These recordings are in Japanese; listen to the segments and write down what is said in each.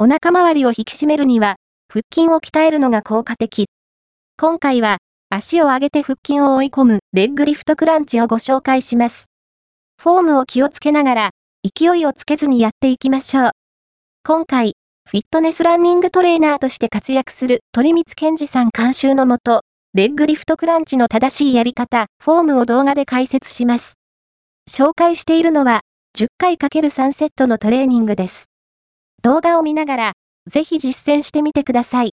お腹周りを引き締めるには、腹筋を鍛えるのが効果的。今回は、足を上げて腹筋を追い込むレッグリフトクランチをご紹介します。フォームを気をつけながら、勢いをつけずにやっていきましょう。今回、フィットネスランニングトレーナーとして活躍する鳥光健二さん監修のもと、レッグリフトクランチの正しいやり方、フォームを動画で解説します。紹介しているのは、10回 ×3 セットのトレーニングです。動画を見ながら、ぜひ実践してみてください。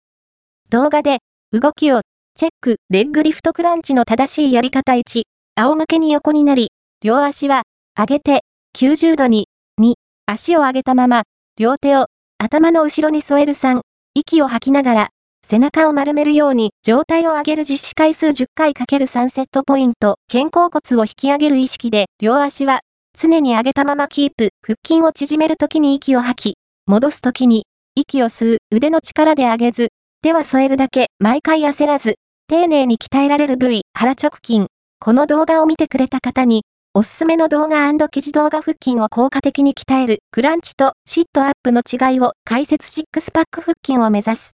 動画で、動きをチェック、レッグリフトクランチの正しいやり方1、仰向けに横になり、両足は、上げて、90度に、2、足を上げたまま、両手を、頭の後ろに添える3、息を吐きながら、背中を丸めるように上体を上げる実施回数10回 ×3 セットポイント、肩甲骨を引き上げる意識で、両足は、常に上げたままキープ、腹筋を縮めるときに息を吐き、戻すときに、息を吸う、腕の力で上げず、手は添えるだけ、毎回焦らず、丁寧に鍛えられる部位、腹直筋。この動画を見てくれた方に、おすすめの動画記事動画腹筋を効果的に鍛える、クランチとシットアップの違いを解説シックスパック腹筋を目指す。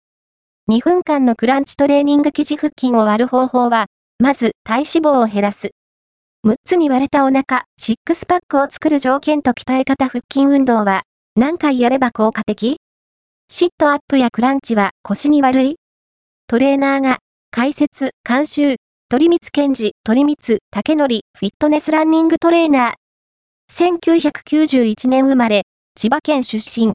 2分間のクランチトレーニング記事腹筋を割る方法は、まず、体脂肪を減らす。6つに割れたお腹、シックスパックを作る条件と鍛え方腹筋運動は、何回やれば効果的？シットアップやクランチは腰に悪い？トレーナーが解説、監修、鳥光健治、鳥光、竹則、フィットネスランニングトレーナー。1991年生まれ、千葉県出身。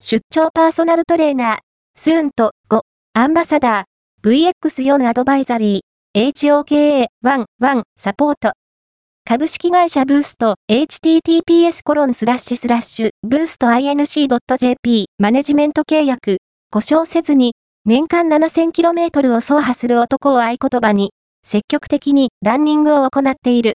出張パーソナルトレーナー、スーンと5、アンバサダー、VX4 アドバイザリー、HOKA11 サポート。株式会社ブースト、https コロンスラッシュスラッシュ、ブースト inc.jp、マネジメント契約、故障せずに、年間 7000km を走破する男を合言葉に、積極的にランニングを行っている。